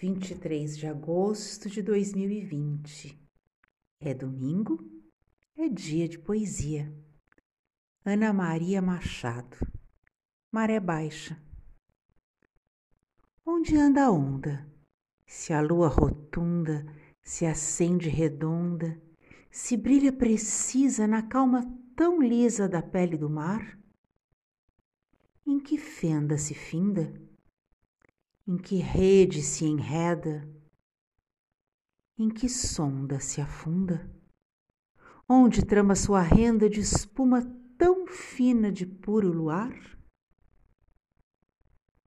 23 de agosto de 2020. É domingo, é dia de poesia. Ana Maria Machado. Maré baixa. Onde anda a onda? Se a lua rotunda se acende redonda, se brilha precisa na calma tão lisa da pele do mar? Em que fenda se finda? Em que rede se enreda, em que sonda se afunda, onde trama sua renda de espuma tão fina de puro luar?